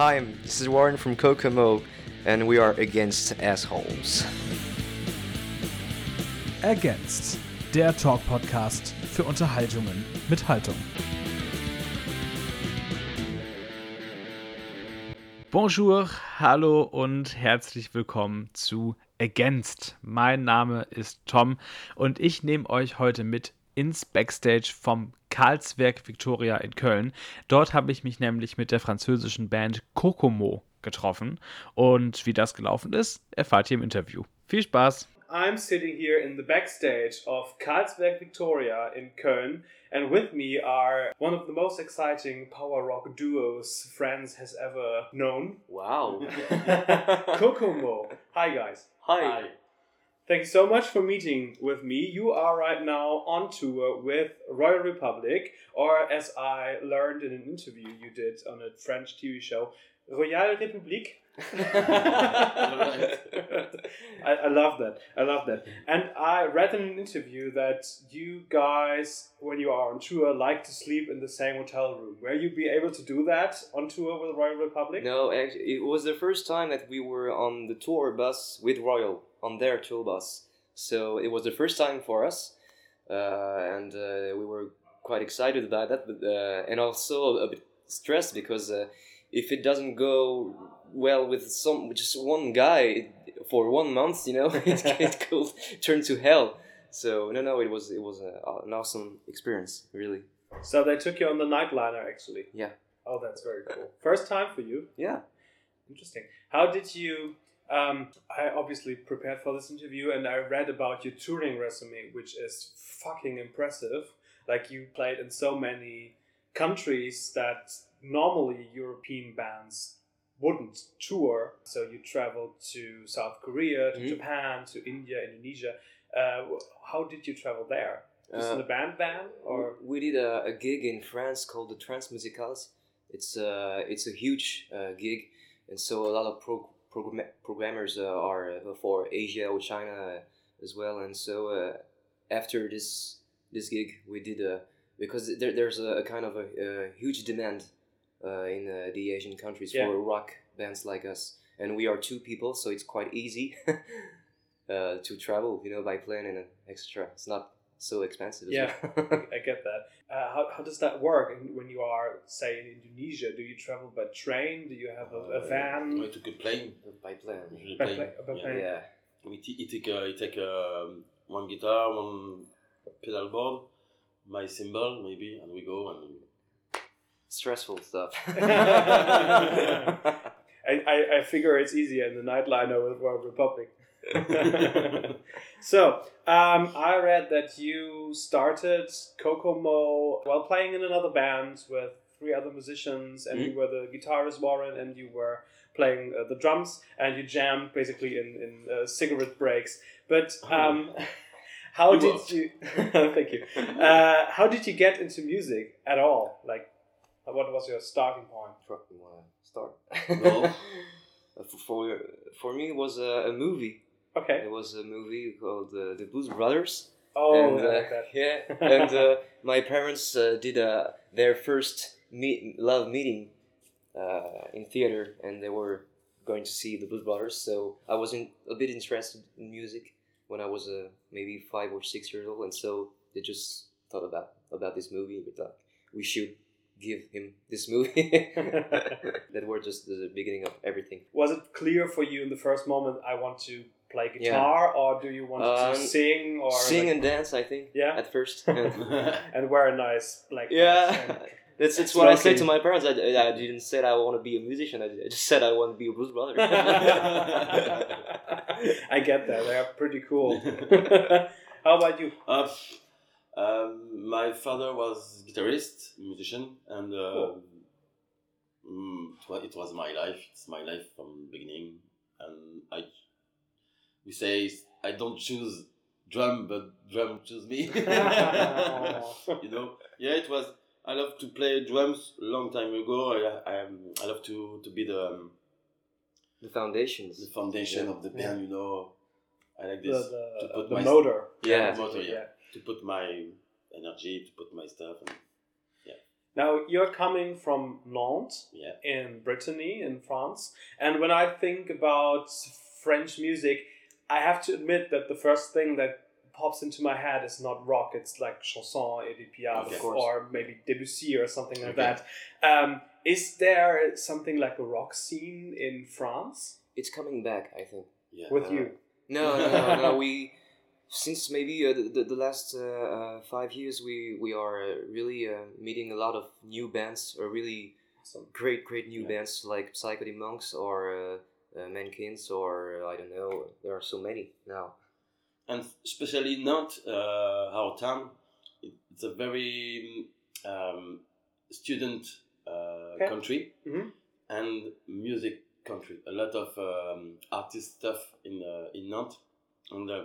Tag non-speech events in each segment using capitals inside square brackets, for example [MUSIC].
Hi, this is Warren from Kokomo, and we are against assholes. Ergänzt, der Talk-Podcast für Unterhaltungen mit Haltung. Bonjour, hallo und herzlich willkommen zu Ergänzt. Mein Name ist Tom und ich nehme euch heute mit ins Backstage vom Karlswerk Victoria in Köln. Dort habe ich mich nämlich mit der französischen Band Kokomo getroffen. Und wie das gelaufen ist, erfahrt ihr im Interview. Viel Spaß! I'm sitting here in the backstage of Karlsberg Victoria in Köln, and with me are one of the most exciting power rock duos France has ever known. Wow. [LAUGHS] Kokomo. Hi, guys. Hi. Thank you so much for meeting with me. You are right now on tour with Royal Republic, or as I learned in an interview you did on a French TV show, Royal Republique. [LAUGHS] I, I love that. I love that. And I read in an interview that you guys, when you are on tour, like to sleep in the same hotel room. Will you be able to do that on tour with the Royal Republic? No, actually, it was the first time that we were on the tour bus with Royal on their tour bus. So it was the first time for us, uh, and uh, we were quite excited about that, but uh, and also a bit stressed because uh, if it doesn't go well with some just one guy for one month, you know, [LAUGHS] it, [LAUGHS] it could turn to hell. So no, no, it was it was a, an awesome experience, really. So they took you on the nightliner, actually. Yeah. Oh, that's very cool. First time for you. Yeah. Interesting. How did you? Um, I obviously prepared for this interview, and I read about your touring resume, which is fucking impressive. Like you played in so many countries that normally European bands wouldn't tour. So you traveled to South Korea, to Mhm. Japan, to India, Indonesia. Uh, how did you travel there? Just in Uh, a band van, or we did a, a gig in France called the Trans Musicales. It's uh, it's a huge uh, gig, and so a lot of pro- program- programmers uh, are uh, for Asia or China as well. And so uh, after this this gig, we did a because there, there's a, a kind of a, a huge demand uh, in uh, the Asian countries Yeah. for rock bands like us, and we are two people, so it's quite easy [LAUGHS] uh, to travel, you know, by plane and extra. It's not so expensive. Yeah. well. [LAUGHS] I get that. Uh, how, how does that work And when you are, say, in Indonesia? Do you travel by train? Do you have a, a Uh, van? I took a plane. by plane. Usually By plane. pla- by Yeah. plane. Yeah. We t- take uh, take um, one guitar, one pedal board, my cymbal maybe, and we go and Stressful stuff. [LAUGHS] [LAUGHS] I, I, I figure it's easier in the nightliner with Royal Republic. [LAUGHS] so, um, I read that you started Ko Ko Mo while playing in another band with three other musicians, and you were the guitarist Warren, and you were playing uh, the drums, and you jammed basically in, in uh, cigarette breaks. But um, how You did you? thank you. Uh, how did you get into music at all? Like, what was your starting point? Fucking wanna start? No. [LAUGHS] for, for for me, it was a, a movie. Okay. It was a movie called uh, The Blues Brothers. Oh, and, I uh, like that. [LAUGHS] yeah, [LAUGHS] and uh, my parents uh, did uh, their first meet, love meeting uh, in theater, and they were going to see the Blues Brothers. So I was in, a bit interested in music when I was uh, maybe five or six years old, and so they just thought about about this movie. We thought we should give him this movie. [LAUGHS] that were just the beginning of everything. Was it clear for you in the first moment? I want to play guitar, or do you want Um, to sing or Sing like- and dance, I think. Yeah. At first. [LAUGHS] And- [LAUGHS] and wear a nice black? Yeah, dress that's, that's what I say to my parents. I, I didn't say I want to be a musician. I, I just said I want to be a blues brother. I get that. They are pretty cool. How about you? Uh, um, my father was guitarist, musician, and uh, Cool. mm, it, was, my life. It's my life from the beginning, and I we say I don't choose drum, but drum choose me. [LAUGHS] you know, yeah, it was. I love to play drums a long time ago. I I, um, I love to to be the um, the foundations. the foundation of the band. You know, I like this the, to put the my motor. Yeah. motor, yeah. Yeah. to put my energy, to put my stuff, and Now you're coming from Nantes Yeah. in Brittany in France, and when I think about French music, I have to admit that the first thing that pops into my head is not rock. It's like chanson, Edith Piaf, Okay. Of course. or maybe Debussy or something like Okay. that. Um, is there something like a rock scene in France It's coming back, I think. Yeah. with Uh, you? No, no, no, no. [LAUGHS] We since maybe uh, the, the last uh, uh, five years, we we are uh, really uh, meeting a lot of new bands, or really Awesome. great, great new Yeah. bands like Psychotic Monks or uh, uh, Mankins, or I don't know. There are so many now. and especially not uh, our town. It's a very um, student uh, Okay. country Mhm. and music country. A lot of um, artist stuff in uh, in Nantes, and uh,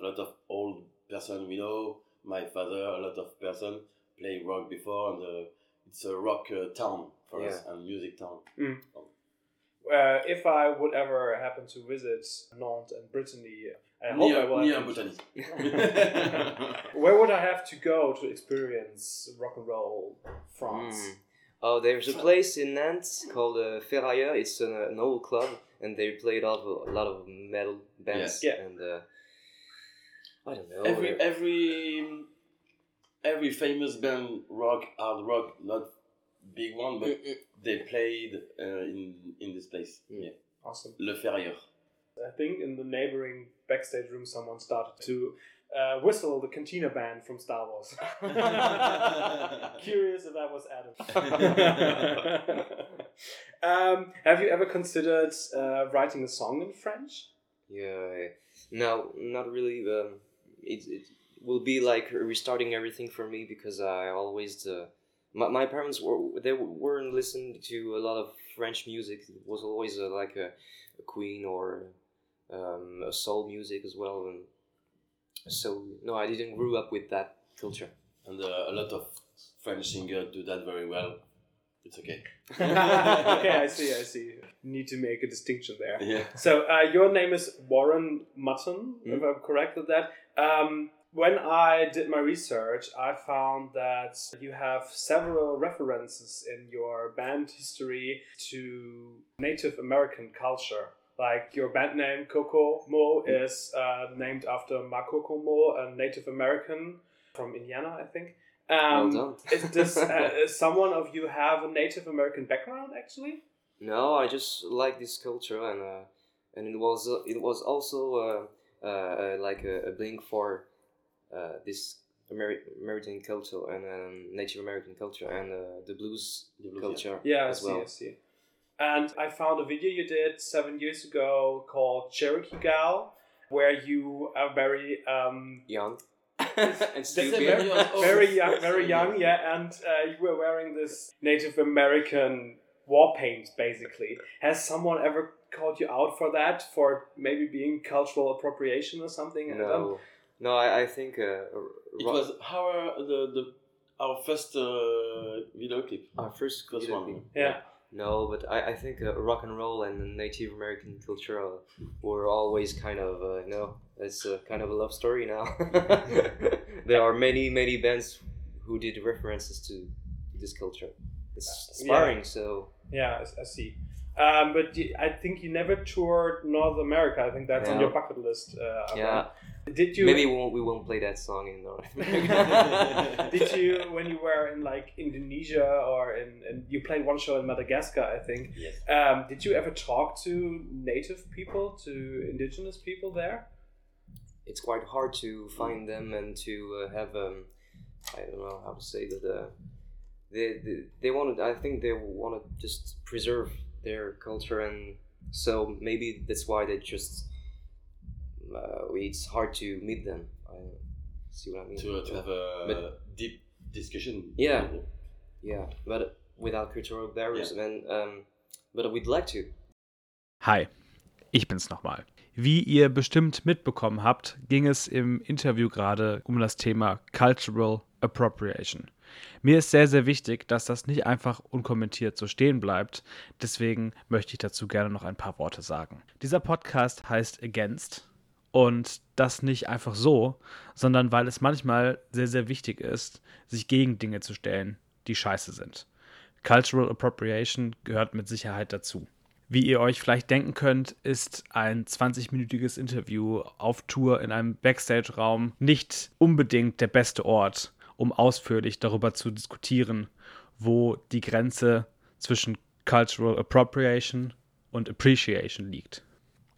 a lot of old person we know. My father, a lot of person play rock before, and uh, it's a rock uh, town for us and music town. Uh, if I would ever happen to visit Nantes and Brittany, I hope I Near, will. near have- Botany. Where would I have to go to experience rock and roll France? Mm. Oh, there's a place in Nantes called uh, Ferrailleur. It's an, an old club, and they played off a, a lot of metal bands. Yeah. And uh, I don't know. every every every famous band rock hard rock not big one but they played uh, in in this place Mm. yeah Awesome. le ferrailleur I think in the neighboring backstage room, someone started to uh, whistle the Cantina band from Star Wars. [LAUGHS] Curious if that was Adam. [LAUGHS] um, have you ever considered uh, writing a song in French? Yeah, no, not really. Um, it, it will be like restarting everything for me because I always uh, my, my parents were they weren't listening to a lot of French music. It was always uh, like a, a Queen or um, a soul music as well, and so no, I didn't grow up with that culture. and uh, a lot of french singers do that very well it's okay [LAUGHS] okay, I see, I see. Need to make a distinction there. yeah So uh, your name is Warren Mutton, if Mm. I'm correct with that. Um, when I did my research, I found that you have several references in your band history to Native American culture. Like your band name Ko Ko Mo is uh, named after Makoko Mo, a Native American from Indiana, I think. Um, well done. is this [LAUGHS] uh, someone of you have a Native American background actually? No, I just like this culture, and uh, and it was uh, it was also uh, uh, like a, a blink for uh, this Ameri- American culture and um, Native American culture and uh, the blues The blues, culture Yeah, I as see, well. I see. And I found a video you did seven years ago called Cherokee Gal, where you are very, um, Young [LAUGHS] and stupid. very, years very young, very young, yeah. And uh, you were wearing this Native American war paint, basically. Has someone ever called you out for that, for maybe being cultural appropriation or something? I don't- No, no, I, I think uh, it ro- was our the, the our first uh, video clip our first first one clip. Yeah. No, but I, I think uh, rock and roll and Native American culture uh, were always kind of, uh, you know, it's a kind of a love story now. [LAUGHS] there are many, many bands who did references to this culture. It's inspiring, so Yeah, I, I see. Um, but I think you never toured North America. I think that's on your bucket list. Uh, yeah, Did you? maybe we won't, we won't play that song in North [LAUGHS] America. Did you when you were in like Indonesia or in, in you played one show in Madagascar? I think. yes Um, did you ever talk to native people, to indigenous people there? it's quite hard to find them and to uh, have um, I don't know how to say that uh, they they, they want to I think they want to just preserve their culture and so maybe that's why they just uh, it's hard to meet them. I see what I mean. to, to have a But- deep discussion Yeah. yeah, but without cultural barriers and um, but we'd like to. Hi, ich bin's nochmal. Wie ihr bestimmt mitbekommen habt, ging es im Interview gerade um das Thema Cultural Appropriation. Mir ist sehr, sehr wichtig, dass das nicht einfach unkommentiert so stehen bleibt. Deswegen möchte ich dazu gerne noch ein paar Worte sagen. Dieser Podcast heißt Against und das nicht einfach so, sondern weil es manchmal sehr, sehr wichtig ist, sich gegen Dinge zu stellen, die scheiße sind. Cultural Appropriation gehört mit Sicherheit dazu. Wie ihr euch vielleicht denken könnt, ist ein 20-minütiges Interview auf Tour in einem Backstage-Raum nicht unbedingt der beste Ort, um ausführlich darüber zu diskutieren, wo die Grenze zwischen Cultural Appropriation und Appreciation liegt.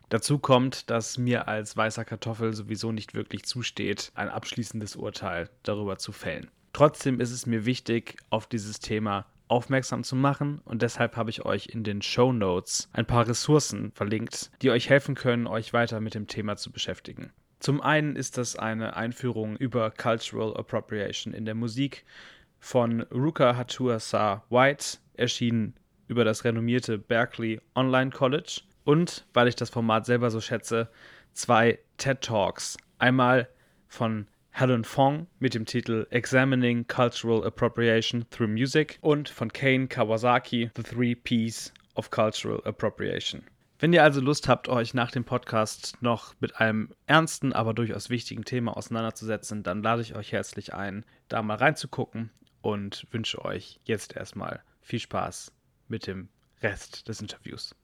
Dazu kommt, dass mir als weißer Kartoffel sowieso nicht wirklich zusteht, ein abschließendes Urteil darüber zu fällen. Trotzdem ist es mir wichtig, auf dieses Thema aufmerksam zu machen und deshalb habe ich euch in den Show Notes ein paar Ressourcen verlinkt, die euch helfen können, euch weiter mit dem Thema zu beschäftigen. Zum einen ist das eine Einführung über Cultural Appropriation in der Musik von Ruka Hatur Sa White, erschienen über das renommierte Berkeley Online College und, weil ich das Format selber so schätze, zwei TED Talks. Einmal von Helen Fong mit dem Titel Examining Cultural Appropriation Through Music und von Kane Kawasaki The Three Ps of Cultural Appropriation. Wenn ihr also Lust habt, euch nach dem Podcast noch mit einem ernsten, aber durchaus wichtigen Thema auseinanderzusetzen, dann lade ich euch herzlich ein, da mal reinzugucken und wünsche euch jetzt erstmal viel Spaß mit dem Rest des Interviews.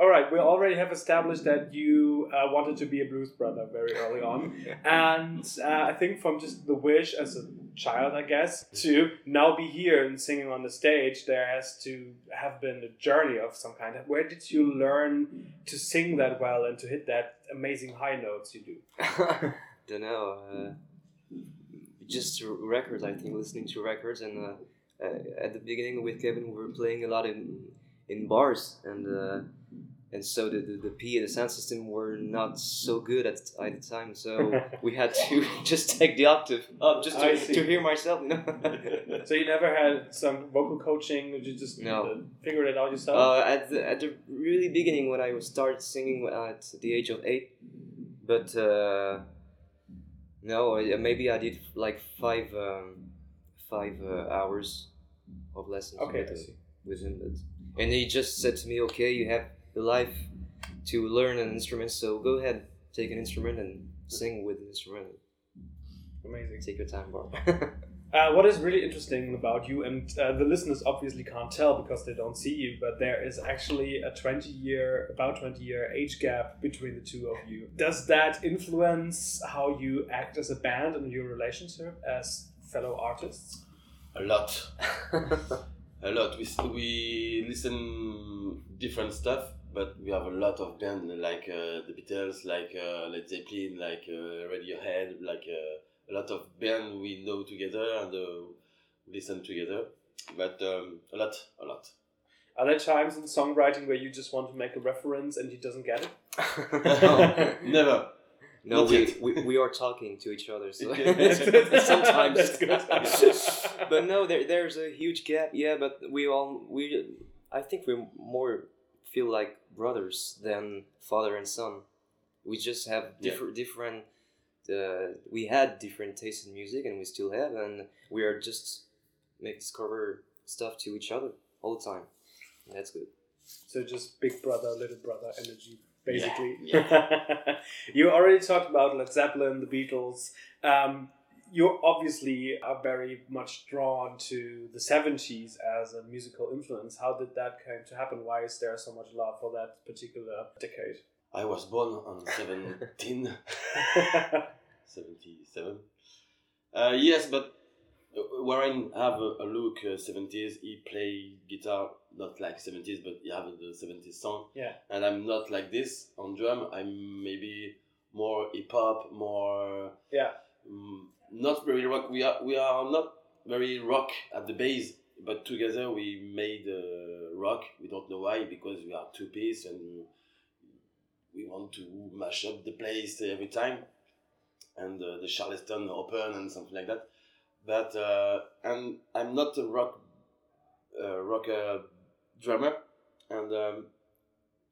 All right, we already have established that you uh, wanted to be a blues brother very early on, [LAUGHS] and uh, I think from just the wish as a child, I guess, to now be here and singing on the stage, there has to have been a journey of some kind. Where did you learn to sing that well and to hit that amazing high notes you do? [LAUGHS] Don't know. Uh, just records, I think, listening to records, and uh, uh, at the beginning with Kevin, we were playing a lot in in bars, and uh, and so the, the, the P and the sound system were not so good at, at the time, so [LAUGHS] we had to [LAUGHS] just take the octave up just to, to hear myself. You know? [LAUGHS] so you never had some vocal coaching? Did you just no. figure it out yourself? Uh, at the at the really beginning when I started singing at the age of eight, but uh, no, maybe I did like five um, five uh, hours of lessons. Okay, with, with him, and he just said to me, "Okay, you have." The life to learn an instrument. So go ahead, take an instrument and sing with an instrument. Amazing. Take your time, Bob. [LAUGHS] uh, what is really interesting about you, and uh, the listeners obviously can't tell because they don't see you, but there is actually a 20 year, about 20 year age gap between the two of you. Does that influence how you act as a band and your relationship as fellow artists? A lot. [LAUGHS] a lot. We, we listen different stuff but we have a lot of bands like uh, the Beatles, like uh, Led Zeppelin, like uh, Radiohead, like uh, a lot of bands we know together and uh, listen together. But um, a lot, a lot. Are there times in songwriting where you just want to make a reference and he doesn't get it? no, [LAUGHS] [LAUGHS] never. No, we, we, we are talking to each other, so [LAUGHS] sometimes. That's good. but no, there there's a huge gap. Yeah, but we all we I think we're more feel like brothers than father and son. We just have different yeah. different. Uh, we had different tastes in music, and we still have, and we are just make discover stuff to each other all the time. And that's good. So just big brother, little brother energy, basically. Yeah. yeah. [LAUGHS] you already talked about Led Zeppelin, the Beatles. Um, you obviously are very much drawn to the 70s as a musical influence. How did that come to happen? Why is there so much love for that particular decade? I was born on 17, [LAUGHS] 77. Uh, yes, but Warren have a, a look uh, 70s. He play guitar not like 70s, but he have the 70s song. Yeah. And I'm not like this on drum. I'm maybe more hip hop, more yeah. Um, not very rock. We are we are not very rock at the base, but together we made uh, rock. We don't know why because we are two piece and we want to mash up the place every time, and uh, the Charleston open and something like that. But uh, and I'm not a rock uh, rocker drummer, and um,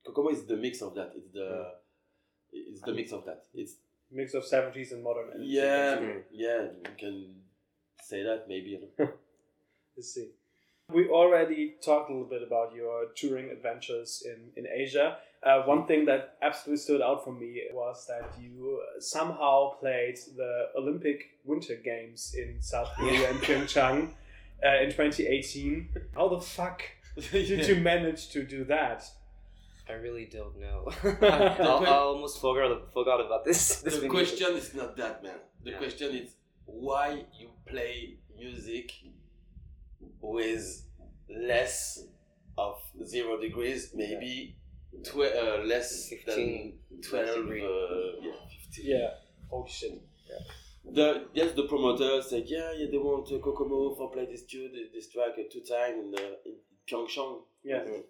Ko Ko Mo is the mix of that. It's the it's the mix of that. It's mix of 70s and modern energy. Yeah, yeah, you can say that maybe. [LAUGHS] Let's see. We already talked a little bit about your touring adventures in, in Asia. Uh, one thing that absolutely stood out for me was that you somehow played the Olympic Winter Games in South [LAUGHS] Korea and Pyeongchang. uh, in 2018. How the fuck [LAUGHS] did you manage to do that? I really don't know. [LAUGHS] [LAUGHS] I, I almost forgot forgot about this. [LAUGHS] this the video. question is not that, man. The Yeah. question is why you play music with less of zero degrees, maybe tw- uh, less 15 than twelve. Uh, yeah, fifteen. Yeah. Oh shit. The yes, the promoter said, yeah, yeah, they want uh, Ko Ko Mo for play this tune, this track uh, two times in, uh, in Pyeongchang. Yeah. Mm.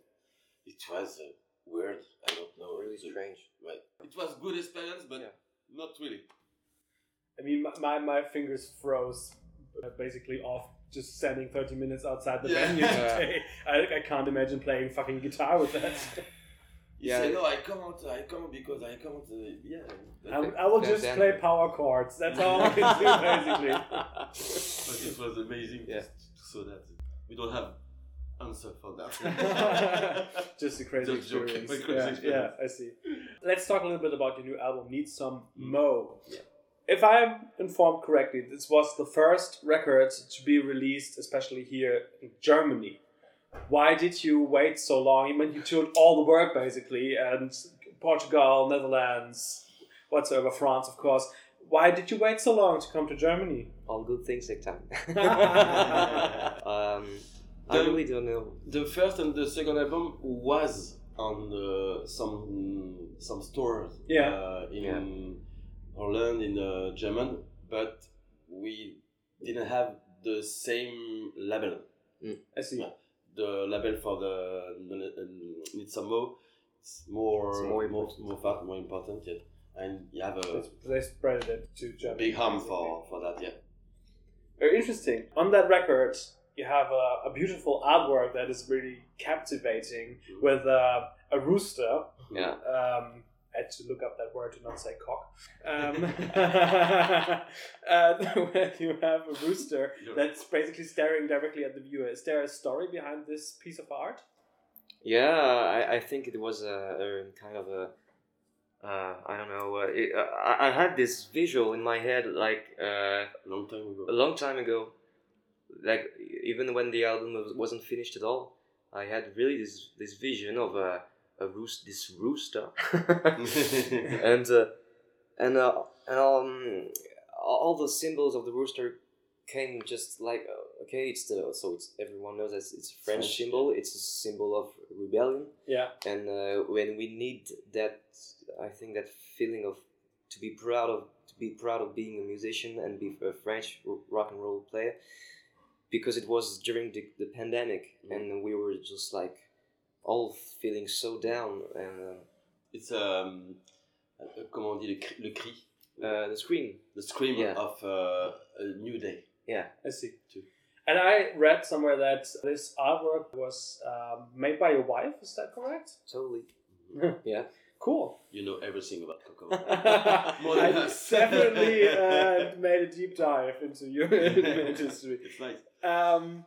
It was uh, weird. I don't know. really The- strange. Right. It was good experience, but Yeah. not really. I mean, my, my, my fingers froze uh, basically off just standing 30 minutes outside the Yeah. venue [LAUGHS] today. [LAUGHS] I, I can't imagine playing fucking guitar with that. [LAUGHS] He Yeah. said, no, I come out, I come out because I come out. Uh, yeah. I, I will just then- play power chords. That's all I can do, basically. but it was amazing Yeah. just so that we don't have answer for that. just a crazy Just joking, experience. [LAUGHS] crazy yeah, experience. yeah, I see. Let's talk a little bit about your new album, Need Some Mm. Mo. Yeah. If I'm informed correctly, this was the first record to be released, especially here in Germany. Why did you wait so long? I mean, you toured all the work basically, and Portugal, Netherlands, whatsoever, France, of course. Why did you wait so long to come to Germany? All good things take time. [LAUGHS] [LAUGHS] um, I The- really don't know. the first and the second album was on uh, some some stores Yeah. uh, in Holland in uh, German, but we didn't have the same label. I see. Yeah. The label for the Need Some Mo it's more It's more more important. more, far, more important, yeah. And you have a They, they spread it to Germany. big hum for for that, yeah. Very interesting. On that record, you have a, a beautiful artwork that is really captivating with uh, a rooster. Yeah. Um, I had to look up that word to not say cock. Um, [LAUGHS] [LAUGHS] uh, [LAUGHS] where you have a rooster that's basically staring directly at the viewer. Is there a story behind this piece of art? Yeah, I, I think it was a, a kind of a. Uh, I don't know. Uh, it, uh, I, I had this visual in my head like uh, long time ago. a long time ago. Like even when the album was, wasn't finished at all, I had really this this vision of a a roost this rooster, [LAUGHS] [LAUGHS] and uh, and uh, and um all the symbols of the rooster came just like uh, okay it's the so it's everyone knows that it's a French French, symbol. it's a symbol of rebellion. Yeah. and uh, when we need that I think that feeling of to be proud of to be proud of being a musician and be a French rock and roll player because it was during the, the pandemic Mhm. and we were just like all feeling so down and uh, It's um, uh, comment on dit le cri, le cri uh, the screen the scream Yeah. of uh, a new day. Yeah i see. Too. And I read somewhere that this artwork was um, made by your wife. Is that correct? totally [LAUGHS] yeah Cool. You know everything about Coco. [LAUGHS] More I definitely [LAUGHS] uh, made a deep dive into your [LAUGHS] history. It's nice. Um,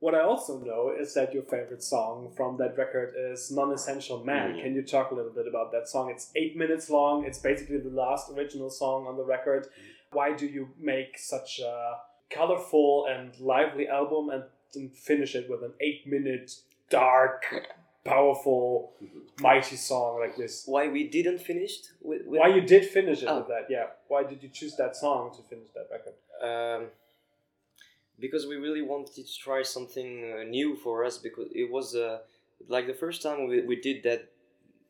what I also know is that your favorite song from that record is Non Essential Man. Mm. Can you talk a little bit about that song? It's eight minutes long, it's basically the last original song on the record. Why do you make such a colorful and lively album and then finish it with an eight minute, dark, powerful, mighty song like this? why we didn't finish with, with Why you did finish it Oh. with that? Yeah. Why did you choose that song to finish that record? um, because we really wanted to try something uh, new for us because it was uh, like the first time we, we did that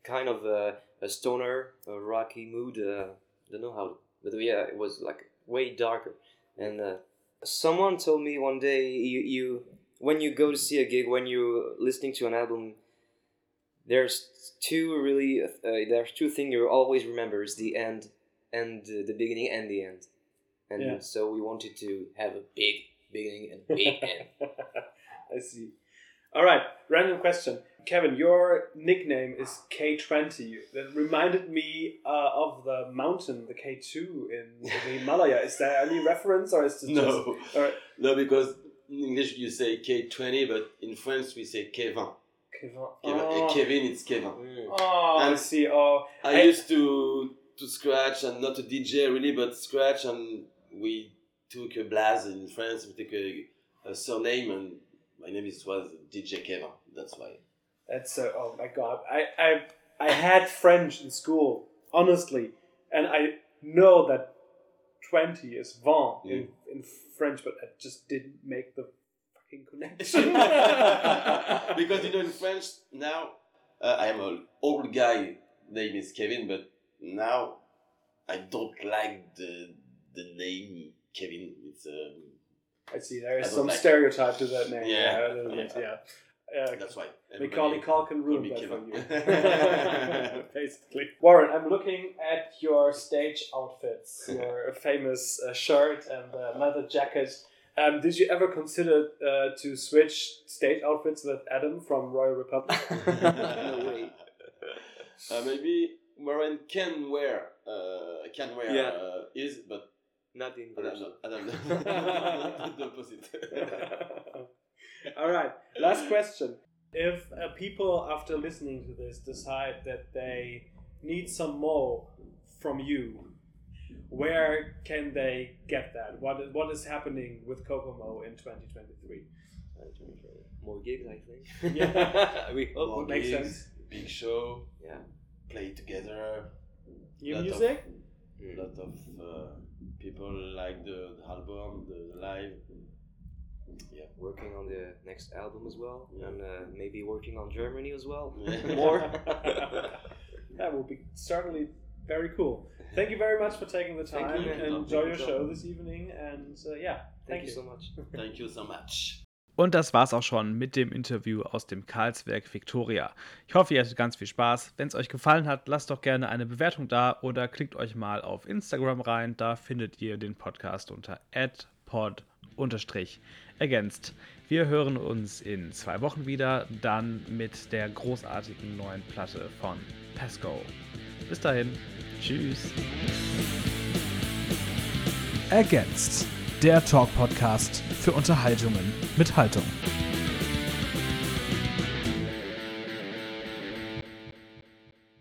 kind of uh, a stoner a rocky mood uh, don't know how but yeah it was like way darker and uh, someone told me one day you, you when you go to see a gig when you're listening to an album there's two really uh, there's two things you always remember is the end and uh, the beginning and the end and Yeah. so we wanted to have a big beginning and big [LAUGHS] end I see. All right, random question. Kevin, your nickname is K20. That reminded me uh, of the mountain, the K2 in the [LAUGHS] Himalaya. Is there any reference or is it No, just. All right. no, because in English you say K20, but in French we say Kevin. Kevin. Kevin. Oh, Kevin, it's Kevin. Mm. Ah. Ah. oh I see. Oh, I I- used to to scratch and not to DJ really, but scratch and we took a blast in France. We took a, a surname, and my name is was DJ Kevin. That's why. That's so. Oh my god! I I I had French in school, honestly, and I know that twenty is vingt in, mm. in French, but I just didn't make the fucking connection. [LAUGHS] [LAUGHS] because you know in French now uh, I am an old guy. Name is Kevin, but now I don't like the the name Kevin. It's um, I see there is some like- stereotype to that name. Yeah. a little bit, Yeah. yeah. Uh, that's why. Macaulay Culkin ruined that for you. [LAUGHS] [LAUGHS] Basically. Warren, I'm looking at your stage outfits, [LAUGHS] your famous uh, shirt and uh, leather jacket. Um, did you ever consider uh, to switch stage outfits with Adam from Royal Republic? [LAUGHS] No way. Uh, maybe Warren can wear, uh, can wear Yeah. uh, is, but Not in I don't know. I don't know. the opposite. [LAUGHS] All right. Last question. If uh, people, after listening to this, decide that they need some more from you, where can they get that? What is, what is happening with Ko Ko Mo in 2023? More gigs, I think. Yeah. [LAUGHS] we hope. More makes gigs, sense. Big show. Yeah. Play together. New Lot music? A lot of uh, people like the, the album, the, the live. Yeah. Working on the next album as well, Yeah. and uh, maybe working on Germany as well. Yeah. [LAUGHS] More. [LAUGHS] that will be certainly very cool. Thank you very much for taking the Thank time you, and No, enjoy your thank you, show this evening. And uh, yeah, Thank, you so much. Thank you so much. Und das war's auch schon mit dem Interview aus dem Karlswerk Victoria. Ich hoffe, ihr hattet ganz viel Spaß. Wenn es euch gefallen hat, lasst doch gerne eine Bewertung da oder klickt euch mal auf Instagram rein. Da findet ihr den Podcast unter @pod_ergänzt. Wir hören uns in zwei Wochen wieder, dann mit der großartigen neuen Platte von Pasco. Bis dahin, tschüss. Ergänzt. Der Talk-Podcast für Unterhaltungen mit Haltung.